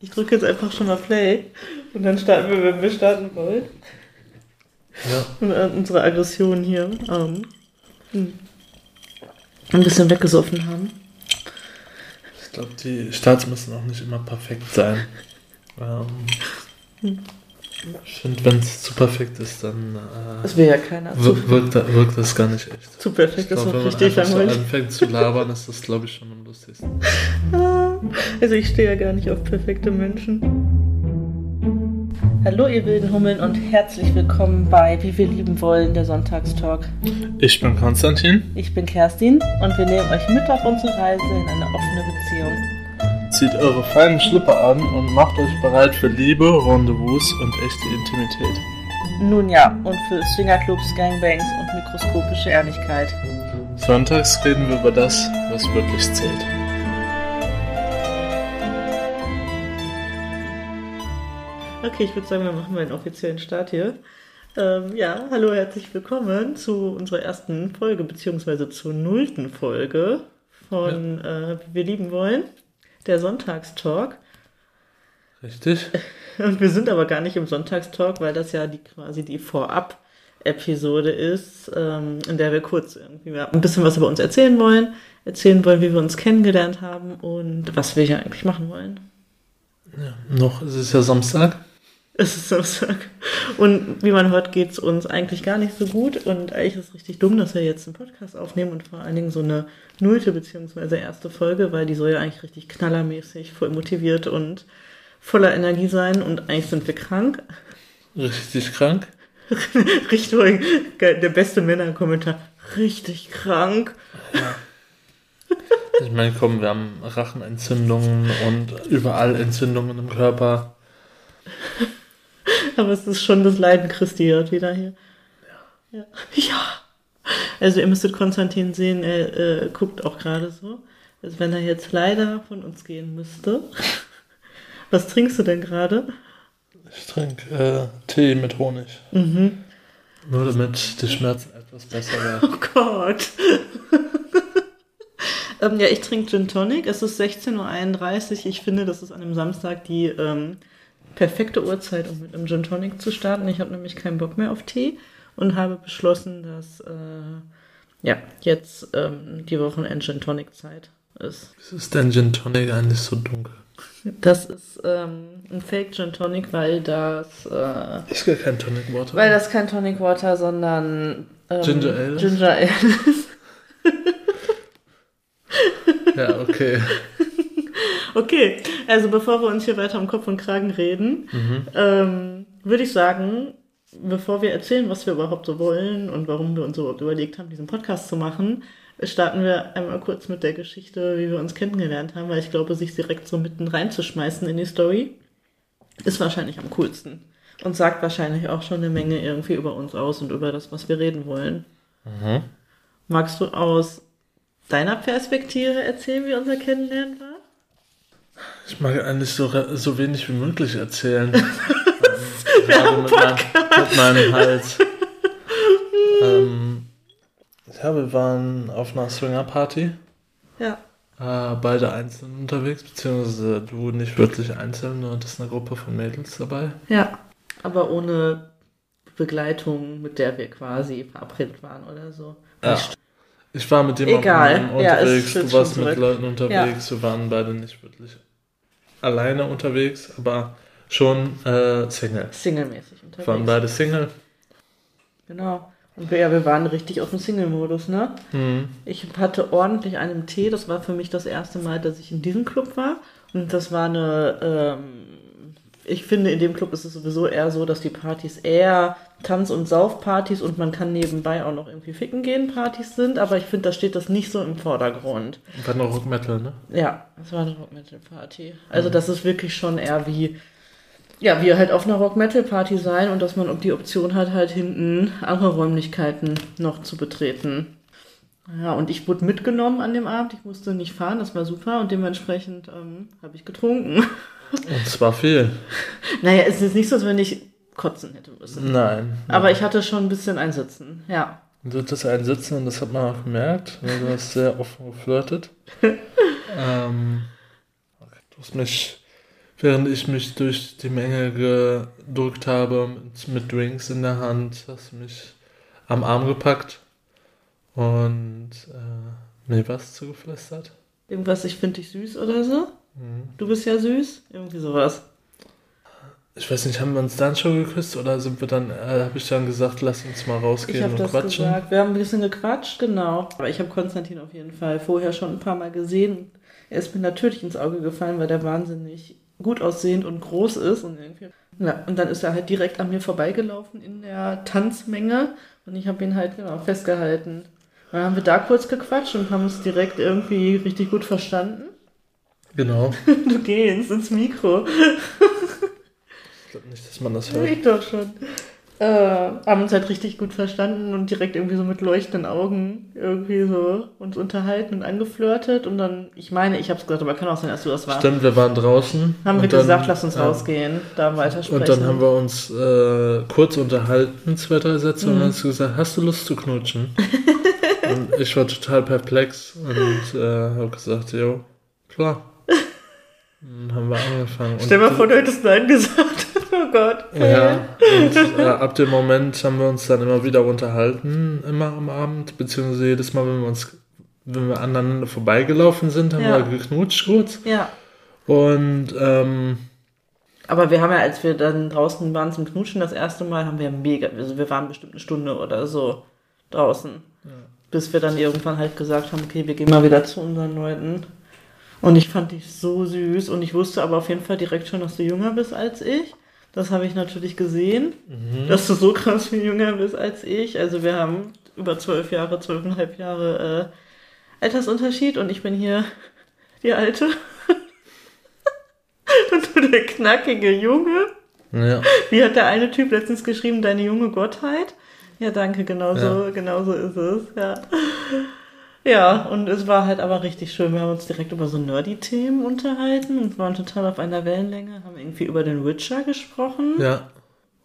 Ich drücke jetzt einfach schon mal Play und dann starten wir, wenn wir starten wollen. Ja. Und äh, unsere Aggression hier ähm, hm, ein bisschen weggesoffen haben. Ich glaube, die Starts müssen auch nicht immer perfekt sein. Ähm, ich finde, wenn es zu perfekt ist, dann äh, Das will ja keiner. Wirkt, da- wirkt das gar nicht echt. zu perfekt ist wenn man richtig einfach so langweilig. anfängt zu labern, ist das, glaube ich, schon am lustigsten. Also ich stehe ja gar nicht auf perfekte Menschen. Hallo ihr wilden Hummeln und herzlich willkommen bei Wie wir lieben wollen, der Sonntagstalk. Ich bin Konstantin. Ich bin Kerstin und wir nehmen euch mit auf unsere Reise in eine offene Beziehung. Zieht eure feinen Schlipper an und macht euch bereit für Liebe, Rendezvous und echte Intimität. Nun ja, und für Swingerclubs, Gangbangs und mikroskopische Ehrlichkeit. Sonntags reden wir über das, was wirklich zählt. Okay, ich würde sagen, wir machen mal einen offiziellen Start hier. Ähm, ja, hallo, herzlich willkommen zu unserer ersten Folge, beziehungsweise zur nullten Folge von äh, Wie wir lieben wollen, der Sonntagstalk. Richtig? Und wir sind aber gar nicht im Sonntagstalk, weil das ja die quasi die Vorab-Episode ist, ähm, in der wir kurz irgendwie ein bisschen was über uns erzählen wollen, erzählen wollen, wie wir uns kennengelernt haben und was wir hier eigentlich machen wollen. Ja. Noch ist es ja Samstag. Es ist Samstag. Und wie man hört, geht's uns eigentlich gar nicht so gut. Und eigentlich ist es richtig dumm, dass wir jetzt einen Podcast aufnehmen und vor allen Dingen so eine nullte beziehungsweise erste Folge, weil die soll ja eigentlich richtig knallermäßig, voll motiviert und voller Energie sein. Und eigentlich sind wir krank. Richtig krank. Richtig, geil, der beste Männerkommentar. Richtig krank. Ich meine, komm, wir haben Rachenentzündungen und überall Entzündungen im Körper. Aber es ist schon das Leiden Christi hört wieder hier. Ja. ja. Also ihr müsstet Konstantin sehen, er äh, guckt auch gerade so, als wenn er jetzt leider von uns gehen müsste. Was trinkst du denn gerade? Ich trinke äh, Tee mit Honig. Mhm. Nur damit die Schmerzen etwas besser werden. Oh Gott. ähm, ja, ich trinke Gin Tonic. Es ist 16.31 Uhr. Ich finde, das ist an einem Samstag die ähm, perfekte Uhrzeit, um mit einem Gin Tonic zu starten. Ich habe nämlich keinen Bock mehr auf Tee und habe beschlossen, dass äh, ja, jetzt ähm, die Wochenend-Gin Tonic-Zeit ist. Wieso ist denn Gin Tonic eigentlich so dunkel? Das ist ähm, ein Fake Gin Tonic, weil das, äh, Ich will kein Tonic Water. weil das kein Tonic Water, sondern ähm, Ginger Ale ist? Ginger Ale ist. ja, okay. Okay, also bevor wir uns hier weiter um Kopf und Kragen reden, ähm, würde ich sagen, bevor wir erzählen, was wir überhaupt so wollen und warum wir uns überhaupt überlegt haben, diesen Podcast zu machen, starten wir einmal kurz mit der Geschichte, wie wir uns kennengelernt haben, weil ich glaube, sich direkt so mitten reinzuschmeißen in die Story ist wahrscheinlich am coolsten und sagt wahrscheinlich auch schon eine Menge irgendwie über uns aus und über das, was wir reden wollen. Mhm. Magst du aus deiner Perspektive erzählen, wie unser Kennenlernen war? Ich mag eigentlich so, so wenig wie möglich erzählen. Ähm, Gerade mit, meinem, mit meinem Hals. ähm, ja, wir waren auf einer Swinger-Party. Ja. Äh, beide einzeln unterwegs, beziehungsweise du nicht wirklich einzeln, nur das ist eine Gruppe von Mädels dabei. Ja, aber ohne Begleitung, mit der wir quasi verabredet waren oder so. Ja. Ich war mit jemandem Egal. Ja, unterwegs, führt du warst mit. Leuten unterwegs, wir waren beide nicht wirklich alleine unterwegs, aber schon äh, Single. Single-mäßig unterwegs. waren beide Single. Genau. Und wir, ja, wir waren richtig auf dem Single-Modus, ne? Mhm. Ich hatte ordentlich einen Tee. Das war für mich das erste Mal, dass ich in diesem Club war. Und das war eine, ähm, ich finde, in dem Club ist es sowieso eher so, dass die Partys eher Tanz- und Saufpartys und man kann nebenbei auch noch irgendwie ficken gehen Partys sind. Aber ich finde, da steht das nicht so im Vordergrund. War noch Rock Metal, ne? Ja, es war eine Rock-Metal-Party. Also das ist wirklich schon eher wie, ja, wie halt auf einer Rock-Metal-Party sein und dass man die Option hat, halt hinten andere Räumlichkeiten noch zu betreten. Ja, und ich wurde mitgenommen an dem Abend. Ich musste nicht fahren, das war super und dementsprechend ähm, habe ich getrunken. Und zwar viel. naja, es ist nicht so, als wenn ich kotzen hätte müssen. Nein. Aber ich hatte schon ein bisschen Einsitzen, ja. Du hattest einen Sitzen und das hat man auch gemerkt. weil Du hast sehr offen geflirtet. ähm, du hast mich während ich mich durch die Menge gedrückt habe mit, mit Drinks in der Hand, hast du mich am Arm gepackt und äh, mir was zugeflüstert. Irgendwas, ich finde dich süß oder so? Mhm. Du bist ja süß? Irgendwie sowas. Ich weiß nicht, haben wir uns dann schon geküsst oder sind wir dann, äh, habe ich dann gesagt, lass uns mal rausgehen ich und das quatschen? Gesagt. Wir haben ein bisschen gequatscht, genau. Aber ich habe Konstantin auf jeden Fall vorher schon ein paar Mal gesehen. Er ist mir natürlich ins Auge gefallen, weil der wahnsinnig gut aussehend und groß ist. Und, irgendwie, ja, und dann ist er halt direkt an mir vorbeigelaufen in der Tanzmenge und ich habe ihn halt genau festgehalten. Dann haben wir da kurz gequatscht und haben uns direkt irgendwie richtig gut verstanden. Genau. Du gehst ins Mikro. ich glaube nicht, dass man das hört. Ich doch schon äh, haben uns halt richtig gut verstanden und direkt irgendwie so mit leuchtenden Augen irgendwie so uns unterhalten und angeflirtet und dann, ich meine, ich habe es gesagt, aber kann auch sein, dass du das warst. Stimmt, wir waren draußen. Haben wir dann, gesagt, lass uns äh, rausgehen, da weitersprechen. Und dann haben wir uns äh, kurz unterhalten, zwei, drei Sätze, mhm. und dann hast du gesagt, hast du Lust zu knutschen? und ich war total perplex und äh, habe gesagt, jo, klar. Dann haben wir angefangen. Stell mal vor, du hättest Nein gesagt. Oh Gott. Ja, und äh, ab dem Moment haben wir uns dann immer wieder unterhalten, immer am Abend, beziehungsweise jedes Mal, wenn wir uns, wenn wir aneinander vorbeigelaufen sind, haben ja. wir geknutscht kurz. Ja. Und, ähm, aber wir haben ja, als wir dann draußen waren zum Knutschen das erste Mal, haben wir mega, also wir waren bestimmt eine Stunde oder so draußen. Ja. Bis wir dann irgendwann halt gesagt haben, okay, wir gehen mal wieder zu unseren Leuten. Und ich fand dich so süß und ich wusste aber auf jeden Fall direkt schon, dass du jünger bist als ich. Das habe ich natürlich gesehen, mhm. dass du so krass viel jünger bist als ich. Also wir haben über zwölf Jahre, zwölfeinhalb Jahre äh, Altersunterschied und ich bin hier die Alte. und du der knackige Junge. Ja. Wie hat der eine Typ letztens geschrieben, deine junge Gottheit? Ja, danke, genau so, ja. genau so ist es, ja. Ja, und es war halt aber richtig schön. Wir haben uns direkt über so nerdy-Themen unterhalten und waren total auf einer Wellenlänge, haben irgendwie über den Witcher gesprochen. Ja.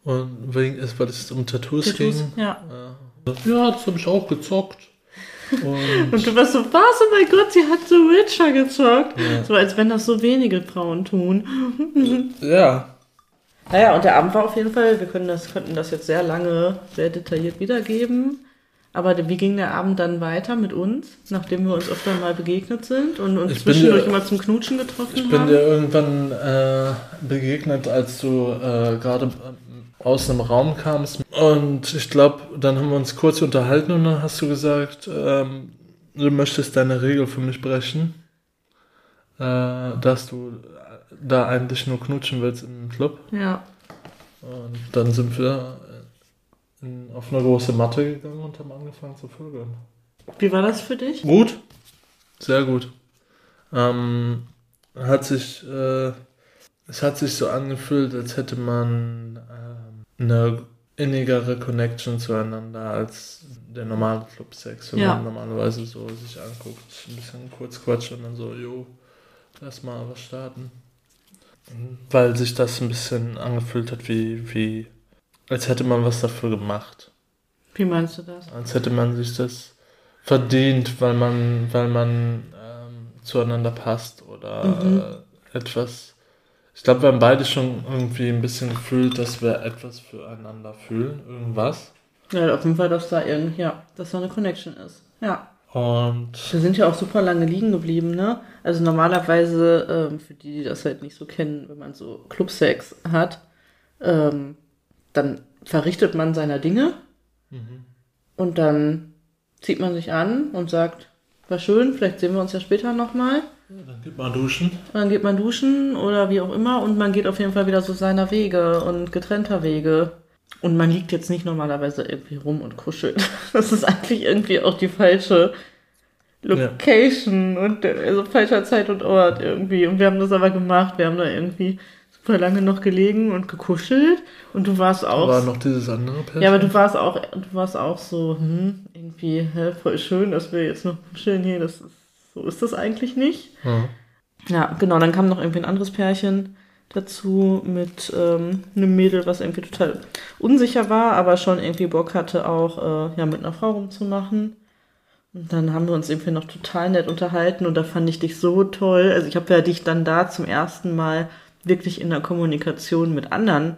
Und wegen weil es um Tattoos, Tattoos ging. Ja. Ja, das habe ich auch gezockt. Und, und, du warst so, was? Oh mein Gott, sie hat so Witcher gezockt. Ja. So als wenn das so wenige Frauen tun. ja. Naja, und der Abend war auf jeden Fall, wir können das, könnten das jetzt sehr lange, sehr detailliert wiedergeben. Aber wie ging der Abend dann weiter mit uns, nachdem wir uns öfter mal begegnet sind und uns ich zwischendurch immer zum Knutschen getroffen ich haben? Ich bin dir irgendwann äh, begegnet, als du äh, gerade äh, aus einem Raum kamst. Und ich glaube, dann haben wir uns kurz unterhalten und dann hast du gesagt, ähm, du möchtest deine Regel für mich brechen. Äh, dass du da eigentlich nur knutschen willst im Club. Ja. Und dann sind wir auf eine große Matte gegangen und haben angefangen zu vögeln. Wie war das für dich? Gut. Sehr gut. Ähm, hat sich, äh, es hat sich so angefühlt, als hätte man äh, eine innigere Connection zueinander als der normale Clubsex, wenn ja. man normalerweise so sich anguckt, ein bisschen kurz quatscht und dann so, jo, lass mal was starten. Weil sich das ein bisschen angefühlt hat wie, wie als hätte man was dafür gemacht. Wie meinst du das? Als hätte man sich das verdient, weil man, weil man ähm, zueinander passt oder mhm. äh, etwas. Ich glaube, wir haben beide schon irgendwie ein bisschen gefühlt, dass wir etwas füreinander fühlen, irgendwas. Ja, auf jeden Fall, dass da irgendwie, ja, dass da eine Connection ist. Ja. Und. Wir sind ja auch super lange liegen geblieben, ne? Also normalerweise, ähm, für die, die das halt nicht so kennen, wenn man so Clubsex hat, ähm, dann verrichtet man seine Dinge mhm. und dann zieht man sich an und sagt, war schön, vielleicht sehen wir uns ja später nochmal. Ja, dann geht man duschen. Dann geht man duschen oder wie auch immer und man geht auf jeden Fall wieder so seiner Wege und getrennter Wege. Und man liegt jetzt nicht normalerweise irgendwie rum und kuschelt. Das ist eigentlich irgendwie auch die falsche Location ja. und also falscher Zeit und Ort irgendwie. Und wir haben das aber gemacht. Wir haben da irgendwie super lange noch gelegen und gekuschelt und du warst auch. War noch dieses andere Pärchen? Ja, aber du warst auch, du warst auch so, hm, irgendwie, hä, voll schön, dass wir jetzt noch kuscheln hier, das ist, so ist das eigentlich nicht. Ja. ja, genau, dann kam noch irgendwie ein anderes Pärchen dazu mit ähm, einem Mädel, was irgendwie total unsicher war, aber schon irgendwie Bock hatte, auch äh, ja, mit einer Frau rumzumachen. Und dann haben wir uns irgendwie noch total nett unterhalten und da fand ich dich so toll. Also ich habe ja dich dann da zum ersten Mal wirklich in der Kommunikation mit anderen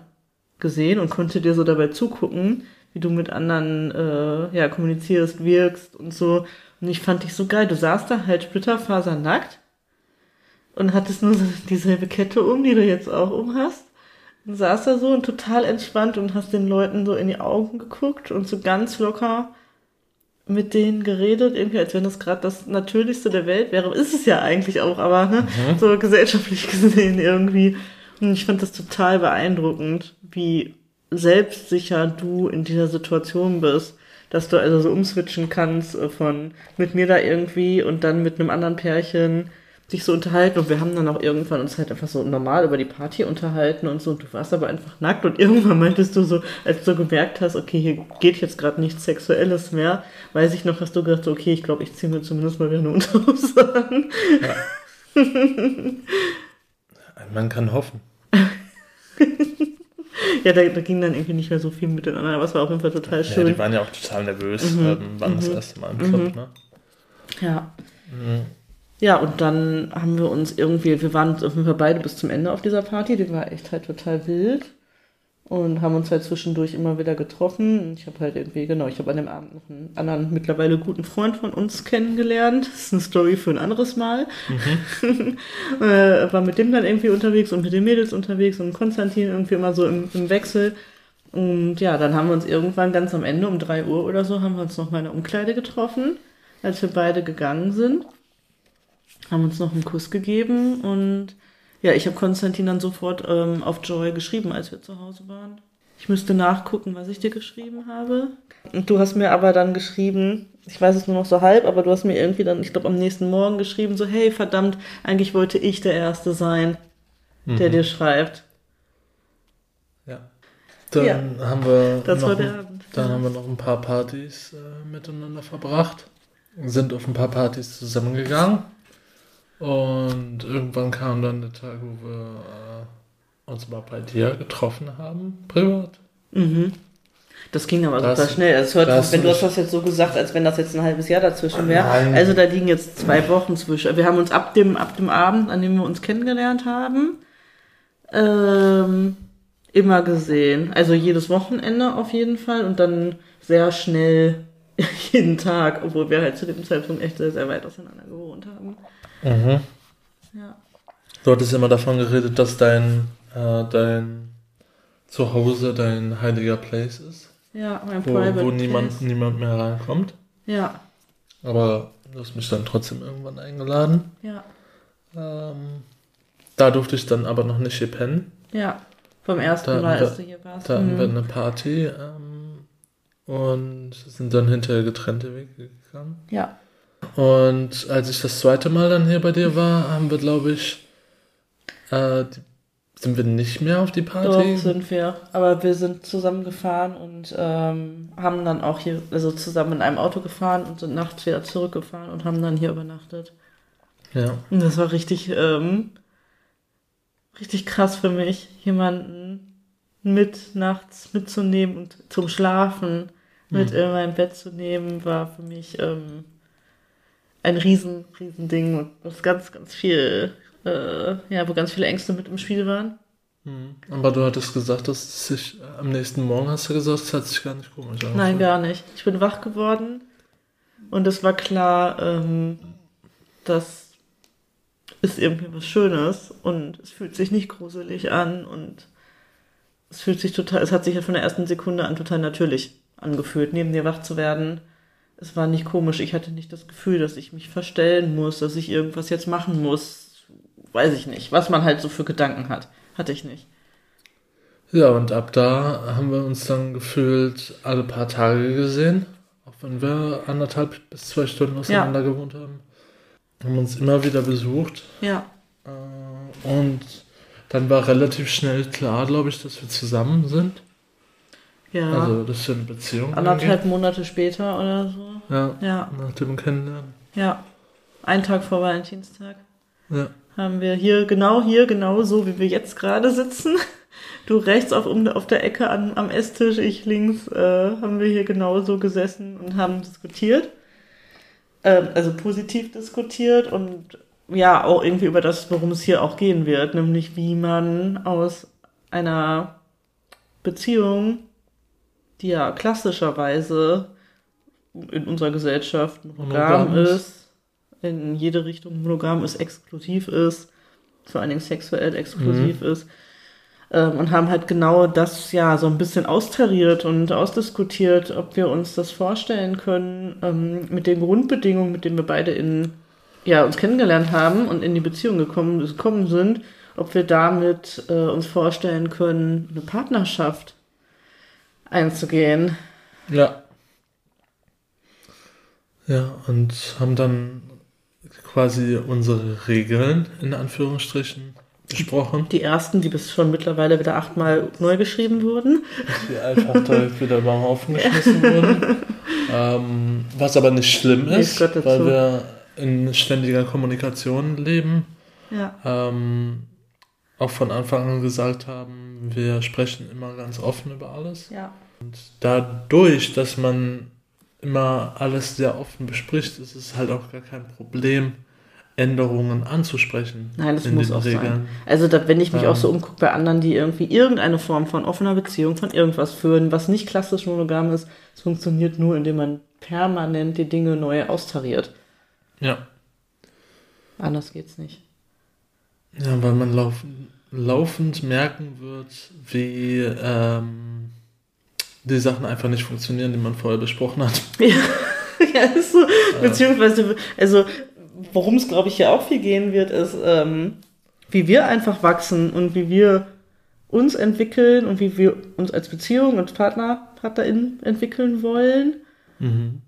gesehen und konnte dir so dabei zugucken, wie du mit anderen äh, ja, kommunizierst, wirkst und so. Und ich fand dich so geil. Du saßt da halt splitterfasernackt und hattest nur so dieselbe Kette um, die du jetzt auch um hast. Und saß da so und total entspannt und hast den Leuten so in die Augen geguckt und so ganz locker mit denen geredet, irgendwie als wenn das gerade das Natürlichste der Welt wäre. Ist es ja eigentlich auch, aber ne, mhm. so gesellschaftlich gesehen irgendwie. Und ich fand das total beeindruckend, wie selbstsicher du in dieser Situation bist. Dass du also so umswitchen kannst äh, von mit mir da irgendwie und dann mit einem anderen Pärchen sich so unterhalten und wir haben dann auch irgendwann uns halt einfach so normal über die Party unterhalten und so und du warst aber einfach nackt und irgendwann meintest du so, als du gemerkt hast, okay, hier geht jetzt gerade nichts Sexuelles mehr, weiß ich noch, hast du gedacht, okay, ich glaube, ich ziehe mir zumindest mal wieder eine Unterhose an. Ja. Man kann hoffen. ja, da, da, ging dann irgendwie nicht mehr so viel miteinander, aber es war auf jeden Fall total schön. Ja, die waren ja auch total nervös, mhm. ähm, waren mhm. das erste Mal im Club, mhm. ne? Ja. Mhm. Ja, und dann haben wir uns irgendwie, wir waren auf jeden Fall beide bis zum Ende auf dieser Party, die war echt halt total wild und haben uns halt zwischendurch immer wieder getroffen. Ich habe halt irgendwie, genau, ich habe an dem Abend noch einen anderen, mittlerweile guten Freund von uns kennengelernt. Das ist eine Story für ein anderes Mal. Mhm. äh, war mit dem dann irgendwie unterwegs und mit den Mädels unterwegs und Konstantin irgendwie immer so im, im Wechsel. Und ja, dann haben wir uns irgendwann ganz am Ende um drei Uhr oder so, haben wir uns noch mal in der Umkleide getroffen, als wir beide gegangen sind haben uns noch einen Kuss gegeben und ja, ich habe Konstantin dann sofort ähm, auf Joy geschrieben, als wir zu Hause waren. Ich müsste nachgucken, was ich dir geschrieben habe. Und du hast mir aber dann geschrieben, ich weiß es nur noch so halb, aber du hast mir irgendwie dann, ich glaube, am nächsten Morgen geschrieben, so, hey, verdammt, eigentlich wollte ich der Erste sein, mhm. der dir schreibt. Ja. Dann ja, haben wir. Das noch, war der Abend. Dann ja. haben wir noch ein paar Partys äh, miteinander verbracht. Sind auf ein paar Partys zusammengegangen. Und irgendwann kam dann der Tag, wo wir äh, uns mal bei dir getroffen haben, privat. Mhm. Das ging aber das, super schnell. Also hört, wenn du hast das jetzt so gesagt, als wenn das jetzt ein halbes Jahr dazwischen wäre. Also da liegen jetzt zwei Wochen zwischen. Wir haben uns ab dem, ab dem Abend, an dem wir uns kennengelernt haben, ähm, immer gesehen. Also jedes Wochenende auf jeden Fall und dann sehr schnell jeden Tag, obwohl wir halt zu dem Zeitpunkt echt sehr, sehr weit auseinander gewohnt haben. Mhm. Ja. Du hattest immer davon geredet, dass dein, äh, dein Zuhause dein heiliger Place ist. Ja, mein wo, Private Wo niemand, place. niemand mehr reinkommt. Ja. Aber du hast mich dann trotzdem irgendwann eingeladen. Ja. Ähm, da durfte ich dann aber noch nicht hier pennen. Ja, vom ersten da Mal, als du hier warst. Da hatten wir mhm. eine Party ähm, und sind dann hinterher getrennte Wege gegangen. Ja. Und als ich das zweite Mal dann hier bei dir war, haben wir, glaube ich, äh, sind wir nicht mehr auf die Party? Doch, sind wir. Aber wir sind zusammen gefahren und ähm, haben dann auch hier, also zusammen in einem Auto gefahren und sind nachts wieder zurückgefahren und haben dann hier übernachtet. Ja. Und das war richtig, ähm, richtig krass für mich, jemanden mit nachts mitzunehmen und zum Schlafen mit mhm. in mein Bett zu nehmen, war für mich ähm, ein riesen, riesen Ding und was ganz, ganz viel, äh, ja, wo ganz viele Ängste mit im Spiel waren. Mhm. Aber du hattest gesagt, dass es sich am nächsten Morgen hast du gesagt, es hat sich gar nicht komisch angefühlt. Nein, gar nicht. Ich bin wach geworden und es war klar, ähm, dass ist irgendwie was Schönes und es fühlt sich nicht gruselig an und es fühlt sich total, es hat sich ja von der ersten Sekunde an total natürlich angefühlt, neben dir wach zu werden es war nicht komisch. Ich hatte nicht das Gefühl, dass ich mich verstellen muss, dass ich irgendwas jetzt machen muss. Weiß ich nicht. Was man halt so für Gedanken hat. Hatte ich nicht. Ja, und ab da haben wir uns dann gefühlt alle paar Tage gesehen. Auch wenn wir anderthalb bis zwei Stunden auseinander ja. gewohnt haben. Haben uns immer wieder besucht. Ja. Äh, und dann war relativ schnell klar, glaube ich, dass wir zusammen sind. Ja. Also, das ist ja eine Beziehung. Anderthalb irgendwie. Monate später oder so. Ja. ja. Nach dem Kennenlernen. Ja. Ein Tag vor Valentinstag. Ja. Haben wir hier, genau hier, genau so, wie wir jetzt gerade sitzen. Du rechts auf, um, auf der Ecke an, am Esstisch, ich links, äh, haben wir hier genau so gesessen und haben diskutiert. Ähm, also positiv diskutiert und ja auch irgendwie über das, worum es hier auch gehen wird, nämlich wie man aus einer Beziehung, die ja klassischerweise in unserer Gesellschaft monogam, monogam ist, in jede Richtung monogam ist, exklusiv ist, vor allen Dingen sexuell exklusiv mhm. ist, ähm, und haben halt genau das ja so ein bisschen austariert und ausdiskutiert, ob wir uns das vorstellen können, ähm, mit den Grundbedingungen, mit denen wir beide in, ja, uns kennengelernt haben und in die Beziehung gekommen, gekommen sind, ob wir damit äh, uns vorstellen können, eine Partnerschaft einzugehen. Ja. Ja, und haben dann quasi unsere Regeln in Anführungsstrichen besprochen. Die ersten, die bis schon mittlerweile wieder achtmal neu geschrieben wurden. Die einfach direkt wieder mal aufgeschmissen wurden. Ähm, was aber nicht schlimm ist, weil wir in ständiger Kommunikation leben. Ja. Ähm, auch von Anfang an gesagt haben, wir sprechen immer ganz offen über alles. Ja. Und dadurch, dass man immer alles sehr offen bespricht, ist es halt auch gar kein Problem, Änderungen anzusprechen. Nein, das muss auch Regeln. sein. Also da, wenn ich mich ähm, auch so umgucke bei anderen, die irgendwie irgendeine Form von offener Beziehung, von irgendwas führen, was nicht klassisch monogam ist, es funktioniert nur, indem man permanent die Dinge neu austariert. Ja. Anders geht's nicht. Ja, weil man lauf, laufend merken wird, wie ähm, die Sachen einfach nicht funktionieren, die man vorher besprochen hat. Ja, ja ist so. Beziehungsweise, also worum es, glaube ich, hier auch viel gehen wird, ist, ähm, wie wir einfach wachsen und wie wir uns entwickeln und wie wir uns als Beziehung und Partner, PartnerInnen entwickeln wollen. Mhm.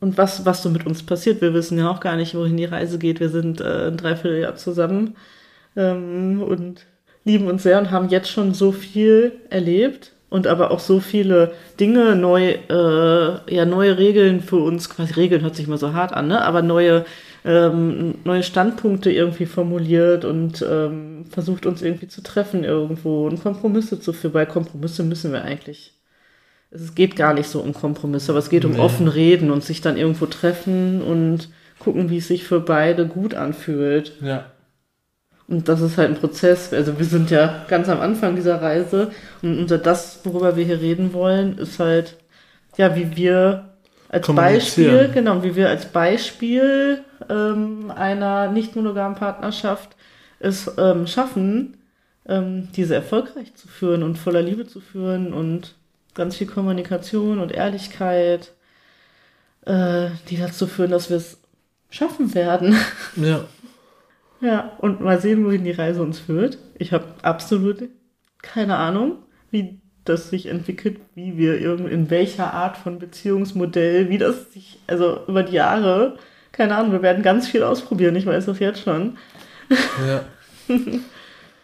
Und was, was so mit uns passiert. Wir wissen ja auch gar nicht, wohin die Reise geht. Wir sind äh, ein Dreivierteljahr zusammen ähm, und lieben uns sehr und haben jetzt schon so viel erlebt und aber auch so viele Dinge neu, äh, ja, neue Regeln für uns, quasi Regeln hört sich mal so hart an, ne? aber neue ähm, neue Standpunkte irgendwie formuliert und ähm, versucht uns irgendwie zu treffen irgendwo und Kompromisse zu führen. Bei Kompromisse müssen wir eigentlich. Es geht gar nicht so um Kompromisse, aber es geht um nee. offen reden und sich dann irgendwo treffen und gucken, wie es sich für beide gut anfühlt. Ja. Und das ist halt ein Prozess. Also wir sind ja ganz am Anfang dieser Reise und unter das, worüber wir hier reden wollen, ist halt, ja, wie wir als Beispiel, genau, wie wir als Beispiel ähm, einer nicht monogamen Partnerschaft es ähm, schaffen, ähm, diese erfolgreich zu führen und voller Liebe zu führen und ganz viel Kommunikation und Ehrlichkeit, äh, die dazu führen, dass wir es schaffen werden. Ja. ja, und mal sehen, wohin die Reise uns führt. Ich habe absolut keine Ahnung, wie das sich entwickelt, wie wir irgendwie, in welcher Art von Beziehungsmodell, wie das sich, also über die Jahre, keine Ahnung, wir werden ganz viel ausprobieren, ich weiß das jetzt schon. Ja.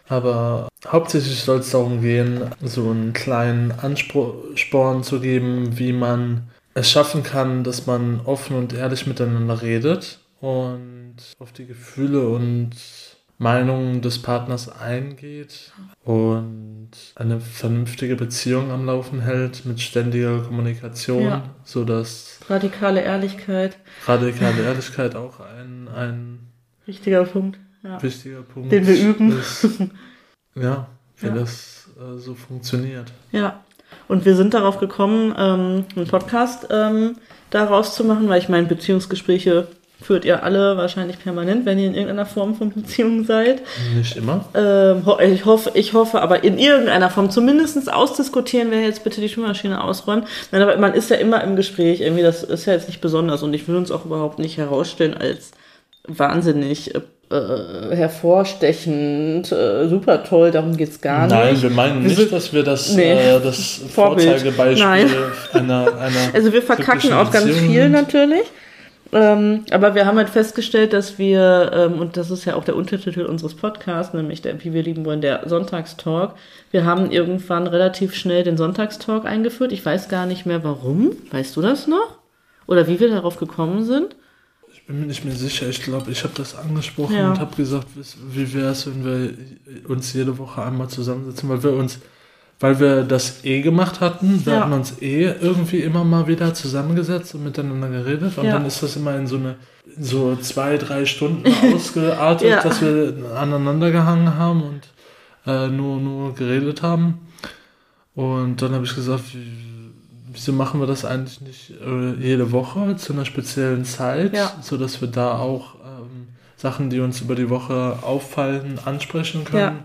Aber hauptsächlich soll es darum gehen, so einen kleinen Ansporn zu geben, wie man es schaffen kann, dass man offen und ehrlich miteinander redet und auf die Gefühle und Meinungen des Partners eingeht und eine vernünftige Beziehung am Laufen hält mit ständiger Kommunikation, ja. sodass radikale Ehrlichkeit. Radikale Ehrlichkeit auch ein, ein wichtiger Punkt. Ja. Wichtiger Punkt. Den wir üben. Ist, ja, wie ja. das äh, so funktioniert. Ja. Und wir sind darauf gekommen, ähm, einen Podcast ähm, daraus zu machen, weil ich meine, Beziehungsgespräche führt ihr alle wahrscheinlich permanent, wenn ihr in irgendeiner Form von Beziehung seid. Nicht immer. Ähm, ich, hoffe, ich hoffe, aber in irgendeiner Form zumindest ausdiskutieren, wer jetzt bitte die Spülmaschine ausräumt. Nein, aber man ist ja immer im Gespräch, irgendwie, das ist ja jetzt nicht besonders und ich will uns auch überhaupt nicht herausstellen als wahnsinnig äh, hervorstechend, äh, super toll, darum geht's gar nicht. Nein, wir meinen wir nicht, dass wir das, nee, äh, das Vorzeigebeispiel einer, einer. Also wir verkacken auch ganz viel natürlich. Ähm, aber wir haben halt festgestellt, dass wir, ähm, und das ist ja auch der Untertitel unseres Podcasts, nämlich der Wie wir lieben wollen, der Sonntagstalk. Wir haben irgendwann relativ schnell den Sonntagstalk eingeführt. Ich weiß gar nicht mehr warum. Weißt du das noch? Oder wie wir darauf gekommen sind? Ich bin mir nicht mehr sicher. Ich glaube, ich habe das angesprochen ja. und habe gesagt, wie wäre es, wenn wir uns jede Woche einmal zusammensetzen, weil wir uns weil wir das eh gemacht hatten. Wir Ja. hatten uns eh irgendwie immer mal wieder zusammengesetzt und miteinander geredet. Und Ja. dann ist das immer in so eine in so zwei, drei Stunden ausgeartet, Ja. dass wir aneinander gehangen haben und äh, nur, nur geredet haben. Und dann habe ich gesagt, wie, wieso machen wir das eigentlich nicht äh, jede Woche zu einer speziellen Zeit, Ja. sodass wir da auch ähm, Sachen, die uns über die Woche auffallen, ansprechen können. Ähm,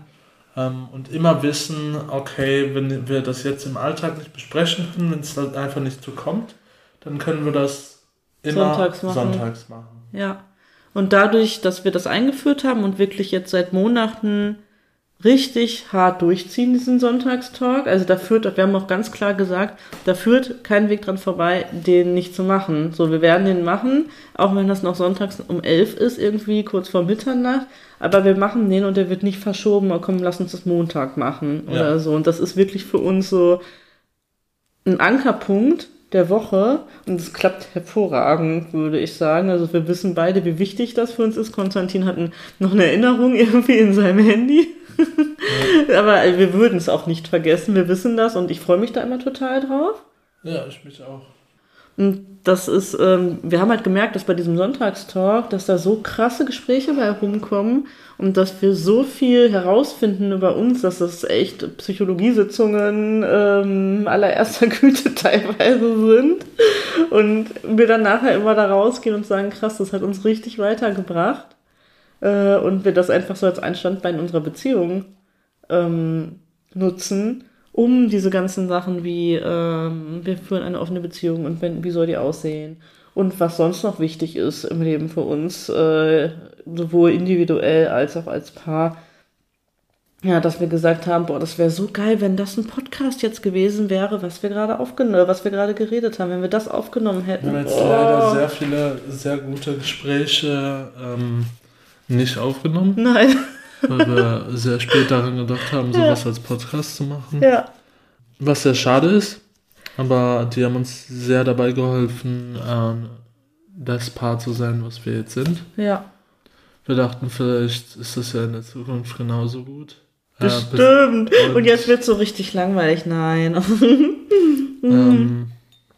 und immer wissen, okay, wenn wir das jetzt im Alltag nicht besprechen können, wenn es halt einfach nicht so kommt, dann können wir das immer Sonntags machen. sonntags machen. Ja. Und dadurch, dass wir das eingeführt haben und wirklich jetzt seit Monaten richtig hart durchziehen, diesen Sonntagstalk, also da führt, wir haben auch ganz klar gesagt, da führt kein Weg dran vorbei, den nicht zu machen. So, wir werden den machen, auch wenn das noch sonntags um elf ist, irgendwie kurz vor Mitternacht, aber wir machen den und der wird nicht verschoben, oh, komm, lass uns das Montag machen oder Ja. so. Und das ist wirklich für uns so ein Ankerpunkt der Woche und es klappt hervorragend, würde ich sagen. Also wir wissen beide, wie wichtig das für uns ist. Konstantin hat noch eine Erinnerung irgendwie in seinem Handy. Aber wir würden es auch nicht vergessen. Wir wissen das und ich freue mich da immer total drauf. Ja, ich mich auch. Und das ist, ähm, wir haben halt gemerkt, dass bei diesem Sonntagstalk, dass da so krasse Gespräche bei rumkommen und dass wir so viel herausfinden über uns, dass das echt Psychologiesitzungen ähm, allererster Güte teilweise sind. Und wir dann nachher immer da rausgehen und sagen, krass, das hat uns richtig weitergebracht. Äh, und wir das einfach so als ein Standbein unserer Beziehung ähm, nutzen, um diese ganzen Sachen wie ähm, wir führen eine offene Beziehung und wenn, wie soll die aussehen und was sonst noch wichtig ist im Leben für uns, äh, sowohl individuell als auch als Paar. Ja, dass wir gesagt haben, boah, das wäre so geil, wenn das ein Podcast jetzt gewesen wäre, was wir gerade aufgenommen, was wir gerade geredet haben, wenn wir das aufgenommen hätten. Wir haben jetzt Oh. leider sehr viele, sehr gute Gespräche ähm, nicht aufgenommen, Nein. weil wir sehr spät daran gedacht haben, sowas als Podcast zu machen. Ja. Was sehr schade ist, aber die haben uns sehr dabei geholfen, ähm, das Paar zu sein, was wir jetzt sind. Ja. Wir dachten, vielleicht ist das ja in der Zukunft genauso gut. Äh, Bestimmt. und- Und jetzt wird so richtig langweilig. Nein. ähm,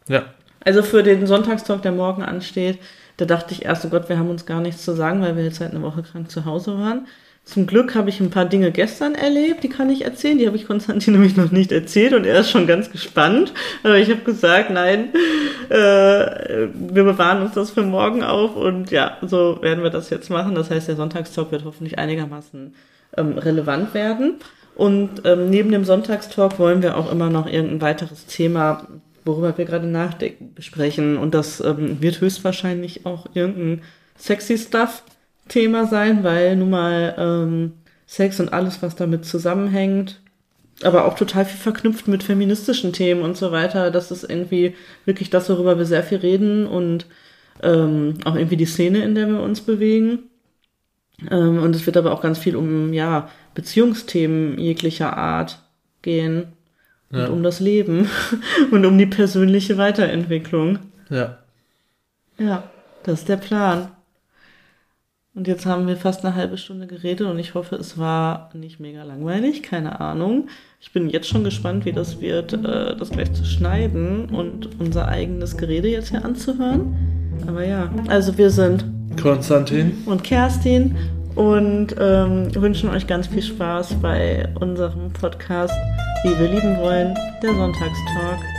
ja, Also für den Sonntagstalk, der morgen ansteht, da dachte ich erst, oh Gott, wir haben uns gar nichts zu sagen, weil wir jetzt halt eine Woche krank zu Hause waren. Zum Glück habe ich ein paar Dinge gestern erlebt, die kann ich erzählen. Die habe ich Konstantin nämlich noch nicht erzählt und er ist schon ganz gespannt. Aber ich habe gesagt, nein, äh, wir bewahren uns das für morgen auf und ja, so werden wir das jetzt machen. Das heißt, der Sonntagstalk wird hoffentlich einigermaßen ähm, relevant werden. Und ähm, neben dem Sonntagstalk wollen wir auch immer noch irgendein weiteres Thema, worüber wir gerade nachdenken, besprechen. Und das ähm, wird höchstwahrscheinlich auch irgendein sexy Stuff Thema sein, weil nun mal ähm, Sex und alles, was damit zusammenhängt, aber auch total viel verknüpft mit feministischen Themen und so weiter. Das ist irgendwie wirklich das, worüber wir sehr viel reden und ähm, auch irgendwie die Szene, in der wir uns bewegen. Ähm, und es wird aber auch ganz viel um, ja, Beziehungsthemen jeglicher Art gehen. Und Ja. um das Leben und um die persönliche Weiterentwicklung. ja. Ja, das ist der Plan. Und jetzt haben wir fast eine halbe Stunde geredet und ich hoffe, es war nicht mega langweilig, keine Ahnung. Ich bin jetzt schon gespannt, wie das wird, äh, das gleich zu schneiden und unser eigenes Gerede jetzt hier anzuhören. Aber ja, also wir sind Konstantin, und Kerstin und ähm, wünschen euch ganz viel Spaß bei unserem Podcast, wie wir lieben wollen, der Sonntagstalk.